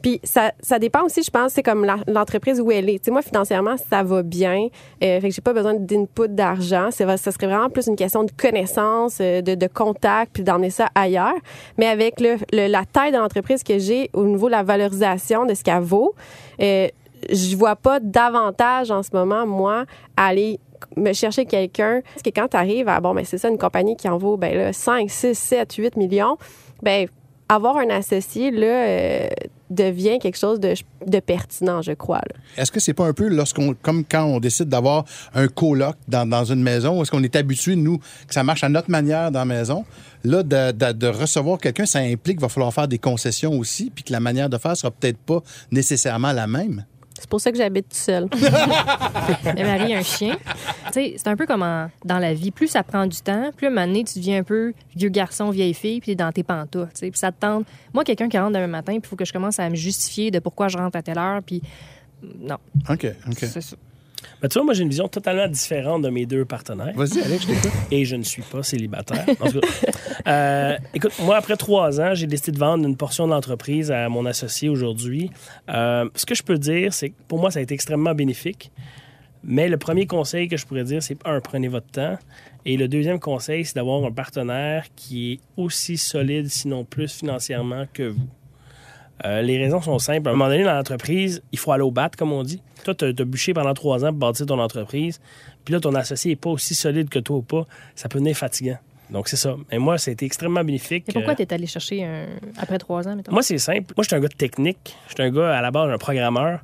Puis ça, ça dépend aussi, je pense, c'est comme l'entreprise où elle est. Tu sais, moi, financièrement, ça va bien. Euh, fait que j'ai pas besoin d'input d'argent. C'est, ça serait vraiment plus une question de connaissance, euh, de, de contact, puis d'emmener ça ailleurs. Mais avec le, le- la taille de l'entreprise que j'ai au niveau de la valorisation de ce qu'elle vaut, euh, je vois pas d'avantage en ce moment, moi, aller me chercher quelqu'un. Parce que quand tu arrives à, bon, ben, c'est ça, une compagnie qui en vaut, ben, là, 5, 6, 7, 8 millions, ben, avoir un associé, là, euh, devient quelque chose de, de pertinent, je crois. Est-ce que c'est pas un peu lorsqu'on, comme quand on décide d'avoir un coloc dans, dans une maison, est-ce qu'on est habitué, nous, que ça marche à notre manière dans la maison? Là, de, de- de recevoir quelqu'un, ça implique qu'il va falloir faire des concessions aussi, puis que la manière de faire sera peut-être pas nécessairement la même? C'est pour ça que j'habite tout seul. Mais Marie, un chien. Tu sais, c'est un peu comme en- dans la vie. Plus ça prend du temps, plus à un moment donné, tu deviens un peu vieux garçon, vieille fille, puis t'es dans tes pantoufles. tu sais. Puis ça te tente. Moi, quelqu'un qui rentre demain matin, puis il faut que je commence à me justifier de pourquoi je rentre à telle heure, puis non. OK, OK. C'est ça. Ben, tu vois, moi, j'ai une vision totalement différente de mes deux partenaires. Vas-y, Alex, je t'écoute. et je ne suis pas célibataire. En tout cas, euh, écoute, moi, après trois ans, j'ai décidé de vendre une portion de l'entreprise à mon associé aujourd'hui. Euh, ce que je peux dire, c'est que pour moi, ça a été extrêmement bénéfique. Mais le premier conseil que je pourrais dire, c'est un, prenez votre temps. Et le deuxième conseil, c'est d'avoir un partenaire qui est aussi solide, sinon plus financièrement que vous. Euh, les raisons sont simples. À un moment donné, dans l'entreprise, il faut aller au bat, comme on dit. Toi, tu as, bûché pendant trois ans pour bâtir ton entreprise. Puis là, ton associé n'est pas aussi solide que toi ou pas. Ça peut devenir fatigant. Donc, c'est ça. Et moi, ça a été extrêmement bénéfique. Et pourquoi Euh, tu es allé chercher un... après trois ans, mettons? moi, c'est simple. Moi, je suis un gars de technique. Je suis un gars, à la base, un programmeur.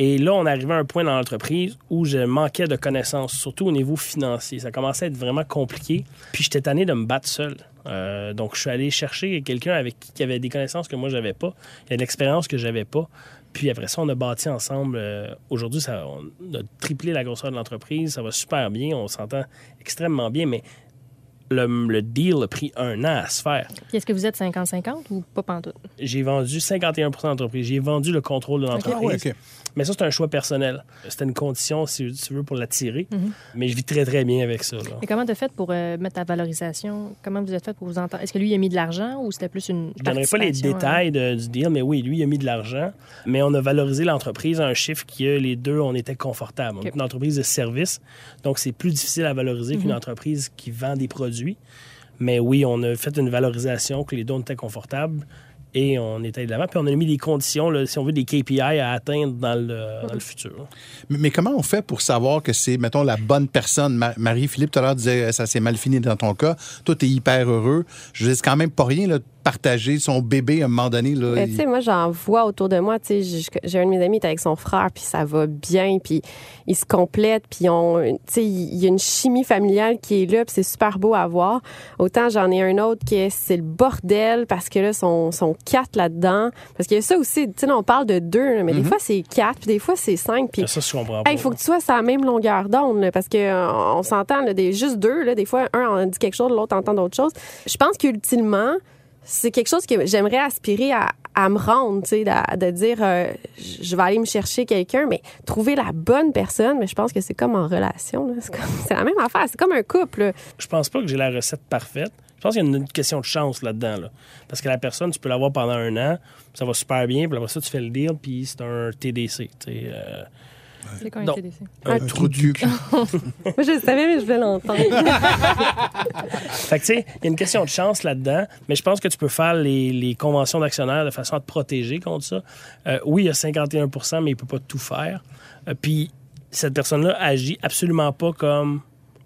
Et là, on arrivait à un point dans l'entreprise où je manquais de connaissances, surtout au niveau financier. Ça commençait à être vraiment compliqué. Puis j'étais tanné de me battre seul. Euh, donc, je suis allé chercher quelqu'un avec qui qui avait des connaissances que moi, j'avais pas. Il y a de l'expérience que j'avais pas. Puis après ça, on a bâti ensemble. euh, Aujourd'hui, ça, on a triplé la grosseur de l'entreprise. Ça va super bien. On s'entend extrêmement bien. Mais le, le deal a pris un an à se faire. Puis Est-ce que vous êtes 50-50 ou pas pantoute? J'ai vendu 51% de l'entreprise. J'ai vendu le contrôle de l'entreprise. Ah ouais. Mais ça, c'est un choix personnel. C'était une condition, si tu veux, pour l'attirer. Mhm. Mais je vis très, très bien avec ça. là. Et comment tu as fait pour euh, mettre ta valorisation? Comment vous êtes fait pour vous entendre? Est-ce que lui, il a mis de l'argent ou c'était plus une. Je ne donnerai pas les hein? détails de- du deal, mais oui, lui, il a mis de l'argent. Mais on a valorisé l'entreprise à un chiffre qui, euh, les deux, on était confortables. On est OK. une entreprise de service, donc c'est plus difficile à valoriser Mhm. qu'une entreprise qui vend des produits. Mais oui, on a fait une valorisation que les deux, on était confortables et on était de l'avant. Puis on a mis des conditions, là, si on veut, des KPI à atteindre dans le, dans le futur. Mais, comment on fait pour savoir que c'est, mettons, la bonne personne? Ma- Marie-Philippe, tout à l'heure, disait ça s'est mal fini dans ton cas. Toi, t'es hyper heureux. Je veux dire, c'est quand même pas rien, là, partager son bébé à un moment donné. Là, Il- moi, j'en vois autour de moi. Tu sais, j'ai- un de mes amis qui est avec son frère, puis ça va bien, puis ils se complètent, puis on, tu sais, il y a une chimie familiale qui est là, puis c'est super beau à voir. Autant j'en ai un autre qui est c'est le bordel parce que là, sont, sont quatre là-dedans. Parce qu'il y a ça aussi, tu sais, on parle de deux, mais des fois c'est quatre, puis des fois c'est cinq, puis Ça, je comprends pas. il faut que tu sois sur la même longueur d'onde, parce que euh, on s'entend, des, juste deux, là, des fois, un en dit quelque chose, l'autre entend d'autres choses. Je pense qu'ultimement, c'est quelque chose que j'aimerais aspirer à, à me rendre, de, dire, euh, je vais aller me chercher quelqu'un, mais trouver la bonne personne, mais je pense que c'est comme en relation, c'est, la même affaire, c'est comme un couple. Je pense pas que j'ai la recette parfaite. Je pense qu'il y a une question de chance là-dedans. Là. Parce que la personne, tu peux l'avoir pendant un an, ça va super bien, puis après ça, tu fais le deal, puis c'est un TDC. euh, C'est quoi un. TDC? un, un trou cul. Moi, je le savais, mais je voulais l'entendre. Fait que, tu sais, il y a une question de chance là-dedans, mais je pense que tu peux faire les, les conventions d'actionnaires de façon à te protéger contre ça. Euh, oui, il y a 51% mais il peut pas tout faire. Euh, puis, cette personne-là agit absolument pas comme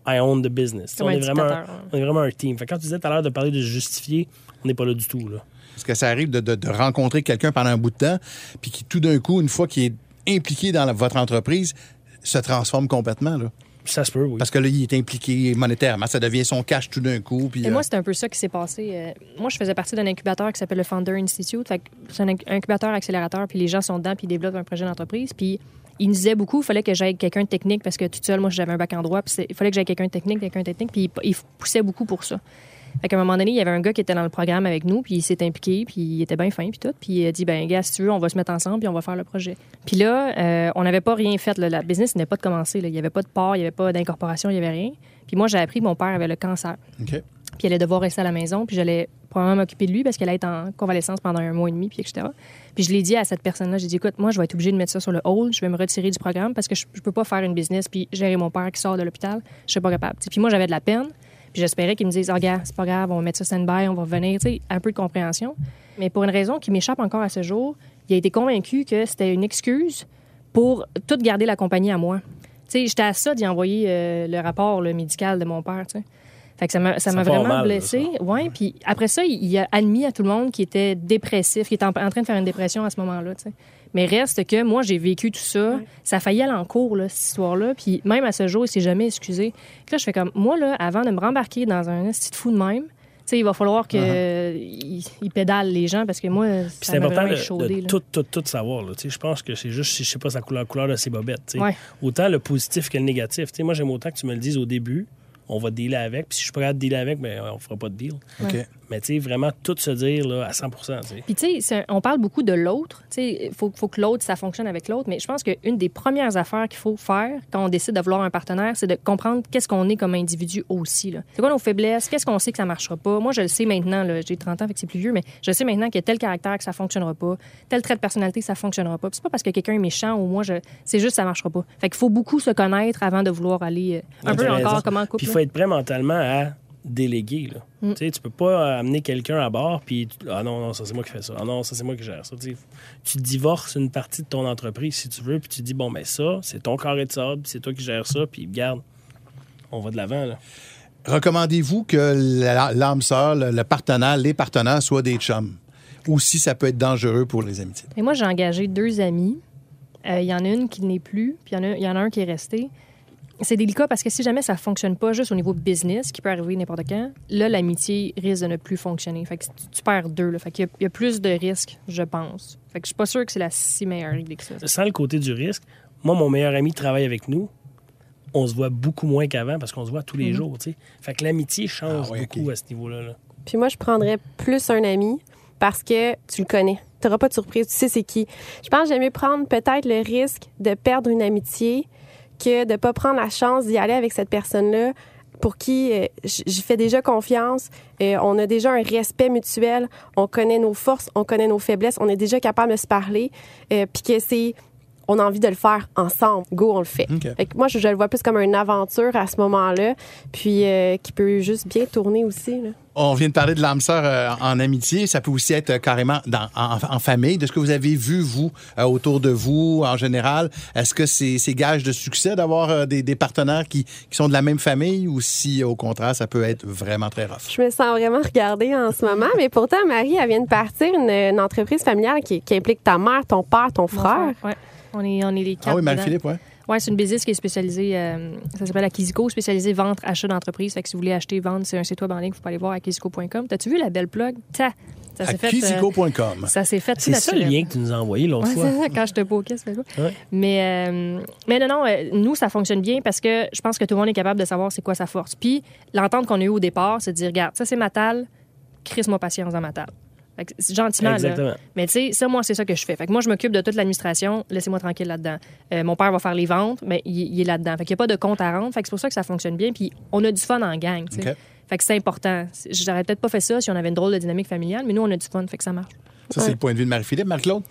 I own the business. On, un est vraiment, ouais. on est vraiment un team. Fait que quand tu disais tout à l'heure de parler de se justifier, on n'est pas là du tout. Là. Parce que ça arrive de, de- de rencontrer quelqu'un pendant un bout de temps, puis qui, tout d'un coup, une fois qu'il est impliqué dans la- votre entreprise, se transforme complètement. Là. Ça se peut, oui. Parce que là, il est impliqué monétairement. Ça devient son cash tout d'un coup. Puis, Et euh, moi, c'est un peu ça qui s'est passé. Euh, moi, je faisais partie d'un incubateur qui s'appelle le Founder Institute. C'est un inc- incubateur accélérateur, puis les gens sont dedans, puis ils développent un projet d'entreprise. Puis ils nous disaient beaucoup, il fallait que j'aille quelqu'un de technique, parce que toute seule, moi, j'avais un bac en droit, puis il fallait que j'aille quelqu'un de technique, quelqu'un de technique, puis ils poussaient beaucoup pour ça. Fait qu'à un moment donné, il y avait un gars qui était dans le programme avec nous, puis il s'est impliqué, puis il était bien fin, puis tout. Puis il a dit, ben gars, si tu veux, on va se mettre ensemble, puis on va faire le projet. Puis là, euh, on n'avait pas rien fait. là. La business n'est pas de commencer. là. Il n'y avait pas de part, il n'y avait pas d'incorporation, il n'y avait rien. Puis moi, j'ai appris que mon père avait le cancer. OK. Puis elle allait devoir rester à la maison, puis j'allais probablement m'occuper de lui parce qu'elle allait être en convalescence pendant un mois et demi, puis etc. Puis je l'ai dit à cette personne-là, j'ai dit, écoute, moi, je vais être obligée de mettre ça sur le hold, je vais me retirer du programme parce que je, je peux pas faire une business puis gérer mon père qui sort de l'hôpital, je suis pas capable. Puis moi, j'avais de la peine, puis j'espérais qu'ils me disent, oh, regarde, c'est pas grave, on va mettre ça stand-by, on va revenir, tu sais, un peu de compréhension. Mais pour une raison qui m'échappe encore à ce jour, il a été convaincu que c'était une excuse pour tout garder la compagnie à moi. Tu sais, j'étais à ça d'y envoyer euh, le rapport le médical de mon père, tu sais. Fait que ça m'a, ça vraiment blessé. Ouais, puis après ça, il, il a admis à tout le monde qu'il était dépressif, qu'il était en, en train de faire une dépression à ce moment-là, tu sais. Mais reste que moi, j'ai vécu tout ça. Ça a failli aller en cours, là, cette histoire-là. Puis même à ce jour, il s'est jamais excusé. Puis là, je fais comme, moi, là, avant de me rembarquer dans un esti de fou de même, tu sais, il va falloir que il, il pédale les gens parce que moi, Uh-huh. C'est important vraiment de, échaudé, de tout, tout, tout savoir. Là. Tu sais, Je pense que c'est juste, je sais pas sa couleur, couleur de ses bobettes. Ouais. Autant le positif que le négatif. Tu sais, moi, j'aime autant que tu me le dises au début. On va dealer avec. Puis si je suis pas capable de dealer avec, ben, on fera pas de deal. OK. Mais tu sais, vraiment tout se dire là, à 100 tu sais. Puis, tu sais, on parle beaucoup de l'autre. Tu sais, il faut, faut que l'autre, ça fonctionne avec l'autre. Mais je pense qu'une des premières affaires qu'il faut faire quand on décide de vouloir un partenaire, c'est de comprendre qu'est-ce qu'on est comme individu aussi. C'est quoi nos faiblesses? Qu'est-ce qu'on sait que ça marchera pas? Moi, je le sais maintenant. J'ai 30 ans, fait que c'est plus vieux, mais je sais maintenant qu'il y a tel caractère que ça fonctionnera pas, tel trait de personnalité, ça fonctionnera pas. C'est pas parce que quelqu'un est méchant ou moi, je... c'est juste que ça marchera pas. Fait qu'il faut beaucoup se connaître avant de vouloir aller euh, un peu encore raison. comme en couple. Puis il faut être prêt mentalement à déléguer. Là. Mm. Tu sais, Tu peux pas amener quelqu'un à bord puis tu- ah non non ça c'est moi qui fais ça ah non ça c'est moi qui gère ça. Tu sais, Tu divorces une partie de ton entreprise si tu veux puis tu dis bon ben ça c'est ton carré de sable c'est toi qui gères ça puis garde on va de l'avant là. Recommandez-vous que la- l'âme sœur, le, le partenaire, les partenaires soient des chums? Ou si ça peut être dangereux pour les amitiés? Et moi, j'ai engagé deux amis. Euh, Il y en a une qui n'est plus, puis y il y, en a un qui est resté. C'est délicat parce que si jamais ça fonctionne pas juste au niveau business, qui peut arriver n'importe quand, là, l'amitié risque de ne plus fonctionner. Fait que tu, tu perds deux. Là. Fait qu'il y, a- il y a plus de risques, je pense. Fait que je suis pas sûre que c'est la si meilleure idée que ça. Sans le côté du risque, moi mon meilleur ami travaille avec nous. On se voit beaucoup moins qu'avant parce qu'on se voit tous les jours. tu sais. Fait que l'amitié change Ah ouais, beaucoup à ce niveau-là. là. Puis moi, je prendrais plus un ami parce que tu le connais. Tu n'auras pas de surprise, tu sais c'est qui. Je pense que j'aime mieux prendre peut-être le risque de perdre une amitié que de pas prendre la chance d'y aller avec cette personne-là pour qui euh, j'y fais déjà confiance. Euh, on a déjà un respect mutuel. On connaît nos forces, on connaît nos faiblesses. On est déjà capable de se parler. euh, Puis que c'est... On a envie de le faire ensemble. Go, on le fait. OK. Fait que moi, je, je le vois plus comme une aventure à ce moment-là, puis euh, qui peut juste bien tourner aussi. Là. On vient de parler de l'âme sœur euh, en amitié. Ça peut aussi être euh, carrément dans- en, en famille. De ce que vous avez vu, vous, euh, autour de vous, en général, est-ce que c'est gage de succès d'avoir euh, des, des partenaires qui, qui sont de la même famille ou si, au contraire, ça peut être vraiment très rough? Je me sens vraiment regardée en ce moment, mais pourtant, Marie, elle vient de partir une, une entreprise familiale qui, qui implique ta mère, ton père, ton frère. Ouais. On est, on est les quatre. Ah oui. Marie-Philippe, oui. Ouais, c'est une business qui est spécialisée, euh, ça s'appelle Akisico, spécialisée vente, achat d'entreprise. Fait que si vous voulez acheter, vendre, c'est un site web en ligne, vous pouvez aller voir akisico.com. T'as-tu vu la belle plug? Ta! Ça s'est fait. euh, Akisico.com. ça s'est fait tout C'est ça le lien que tu nous as envoyé l'autre Ouais, fois. ça, quand je te poquais, c'est quoi. Ouais. Mais, euh, mais non, non, euh, nous, ça fonctionne bien parce que je pense que tout le monde est capable de savoir c'est quoi sa force. Puis l'entente qu'on a eue au départ, c'est de dire, regarde, ça c'est ma talle, crisse-moi patience dans ma talle. Fait que c'est gentiment, là. Exactement. Mais tu sais, ça, moi, c'est ça que je fais. Fait que moi, je m'occupe de toute l'administration. Laissez-moi tranquille là-dedans. Euh, mon père va faire les ventes, mais il, il est là-dedans. Fait qu'il n'y a pas de compte à rendre. Fait que c'est pour ça que ça fonctionne bien. Puis on a du fun en gang, tu sais. OK. Fait que c'est important. J'aurais peut-être pas fait ça si on avait une drôle de dynamique familiale, mais nous, on a du fun. Fait que ça marche. Ça, c'est le point de vue de Marie-Philippe. Marc-Claude?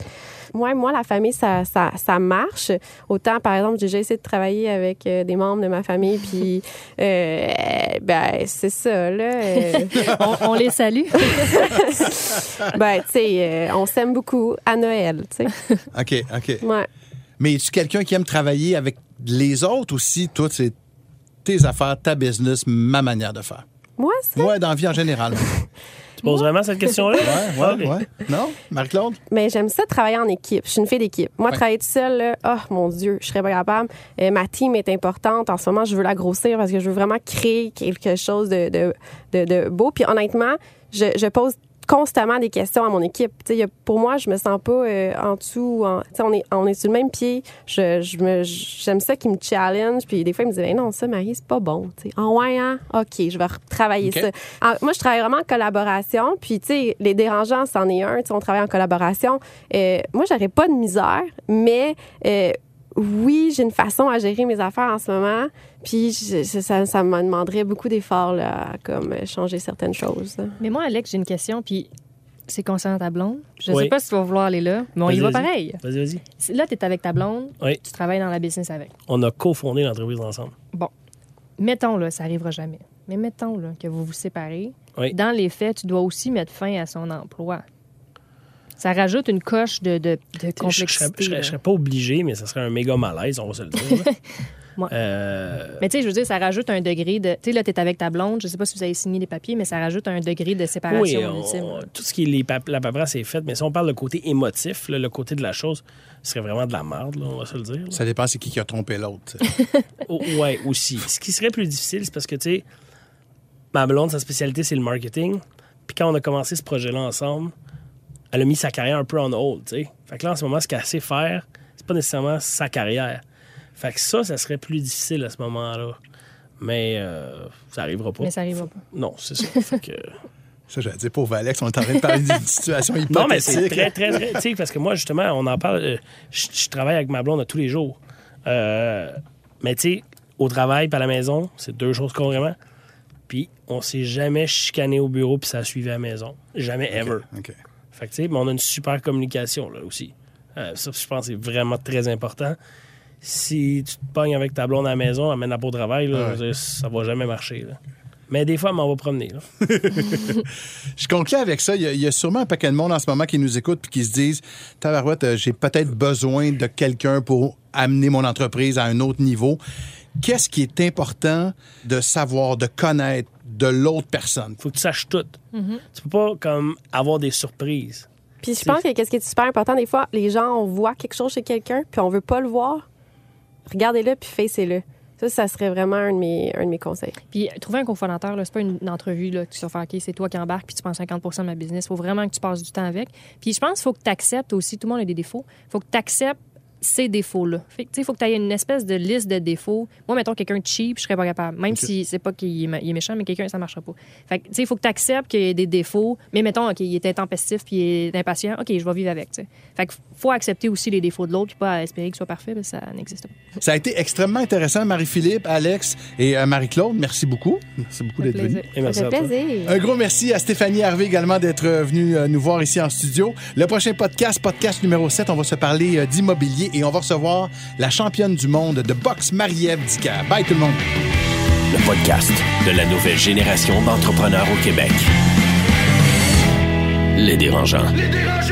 Moi, moi, la famille, ça, ça, ça marche. Autant, par exemple, j'ai déjà essayé de travailler avec euh, des membres de ma famille, puis, euh, ben, c'est ça, là. euh, on, on les salue. ben, tu sais, euh, on s'aime beaucoup à Noël, tu sais. OK, OK. Ouais. Mais es-tu quelqu'un qui aime travailler avec les autres aussi? Toi, c'est tes affaires, ta business, ma manière de faire? Moi, ça? Moi, dans la vie en général. Tu poses vraiment cette question-là? Ouais, ouais, ouais. Non? Marc-Claude? Mais j'aime ça travailler en équipe. Je suis une fille d'équipe. Moi, Ouais. travailler toute seule, là, oh mon Dieu, je serais pas capable. Euh, ma team est importante. En ce moment, je veux la grossir parce que je veux vraiment créer quelque chose de, de, de, de beau. Puis honnêtement, je, je pose constamment des questions à mon équipe. Tu sais, il y a- pour moi, je me sens pas euh, en dessous. ou En, tu sais, on est on est sur le même pied. Je, je me j'aime ça qui me challenge. Puis des fois, ils me disent Ben non, ça, Marie, c'est pas bon. Tu sais, ah ouais, hein? ok, je vais retravailler ça. En- moi, je travaille vraiment en collaboration. Puis tu sais, les dérangeants, c'en est un. Tu sais, on travaille en collaboration. Euh, moi, j'aurais pas de misère, mais euh, oui, j'ai une façon à gérer mes affaires en ce moment. Puis je- ça, ça me demanderait beaucoup d'efforts là, à comme changer certaines choses. Mais moi, Alex, j'ai une question, puis c'est concernant ta blonde. Je Oui. sais pas si tu vas vouloir aller là, mais on y Vas-y, va vas-y. pareil. Vas-y, vas-y. Si- Là, tu es avec ta blonde, Oui. tu travailles dans la business avec. On a cofondé l'entreprise ensemble. Mettons, là, ça arrivera jamais. Mais mettons là, que vous vous séparez. Oui. Dans les faits, tu dois aussi mettre fin à son emploi. Ça rajoute une coche de, de, complexité. serais, je serais- serais pas obligé, mais ça serait un méga malaise, on va se le dire. Ouais. Euh, Mais tu sais, je veux dire, ça rajoute un degré de. Tu sais, là, tu es avec ta blonde, je sais pas si vous avez signé les papiers, mais ça rajoute un degré de séparation oui, on- ultime. tout ce qui est les pap- la paperasse est fait, mais si on parle de côté émotif, là, le côté de la chose, ce serait vraiment de la merde, là, on va se le dire. là. Ça dépend c'est qui qui a trompé l'autre. tu sais. Oh, ouais, aussi. Ce qui serait plus difficile, c'est parce que, tu sais, ma blonde, sa spécialité, c'est le marketing. Puis quand on a commencé ce projet-là ensemble, elle a mis sa carrière un peu en hold, tu sais. Fait que là, en ce moment, ce qu'elle sait faire, c'est pas nécessairement sa carrière. Fait que ça, ça serait plus difficile à ce moment-là. Mais euh, ça arrivera pas. Mais ça arrivera pas. Non, c'est ça. Fait que... Ça, j'allais dire, pauvre Alex, on est en train de parler d'une situation hypothétique. Non, mais c'est très, très, très. Tu sais, parce que moi, justement, on en parle. euh, Je, je travaille avec ma blonde à tous les jours. Euh, mais tu sais, au travail puis à la maison, c'est deux choses carrément. Puis on s'est jamais chicané au bureau puis ça a suivi à la maison. Jamais, ever. OK. Fait que mais on a une super communication, là, aussi. Euh, ça, je pense que c'est vraiment très important. Si tu te pognes avec ta blonde à la maison, amène-la pas au travail, là, Ouais. ça va jamais marcher, là. Mais des fois, on va promener, là. Je conclue avec ça. Il y, a, il y a sûrement un paquet de monde en ce moment qui nous écoute puis qui se disent Tabarouette, euh, j'ai peut-être besoin de quelqu'un pour amener mon entreprise à un autre niveau. Qu'est-ce qui est important de savoir, de connaître de l'autre personne? Faut que tu saches tout. Tu peux pas, comme, avoir des surprises. Puis je pense que qu'est-ce qui est super important, des fois, les gens, on voit quelque chose chez quelqu'un, puis on veut pas le voir. Regardez-le, puis facez-le. Ça, ça serait vraiment un de mes, un de mes conseils. Puis euh, trouver un cofondateur, là, c'est pas une, une entrevue là, que tu vas faire, OK, c'est toi qui embarques puis tu prends 50 de ma business. Il faut vraiment que tu passes du temps avec. Puis je pense qu'il faut que tu acceptes aussi, tout le monde a des défauts, il faut que tu acceptes ces défauts-là. Fait que, tu sais, il faut que tu aies une espèce de liste de défauts. Moi, mettons quelqu'un de cheap, je serais pas capable. Même si c'est pas qu'il est, méchant, mais quelqu'un, ça marchera pas. Fait que, tu sais, il faut que tu acceptes qu'il y ait des défauts. Mais mettons, OK, il est intempestif puis il est impatient. OK, je vais vivre avec, tu sais. Fait que faut accepter aussi les défauts de l'autre puis pas espérer qu'il soit parfait, parce que ça n'existe pas. Ça a été extrêmement intéressant, Marie-Philippe, Alex et euh, Marie-Claude. Merci beaucoup. Merci beaucoup d'être venus. Et merci ça fait plaisir. Un gros merci à Stéphanie Harvey également d'être euh, venue euh, nous voir ici en studio. Le prochain podcast, podcast numéro 7, on va se parler d'immobilier et on va recevoir la championne du monde de boxe Marie-Ève Dicker. Bye tout le monde. Le podcast de la nouvelle génération d'entrepreneurs au Québec. Les dérangeants. Les dérangeants!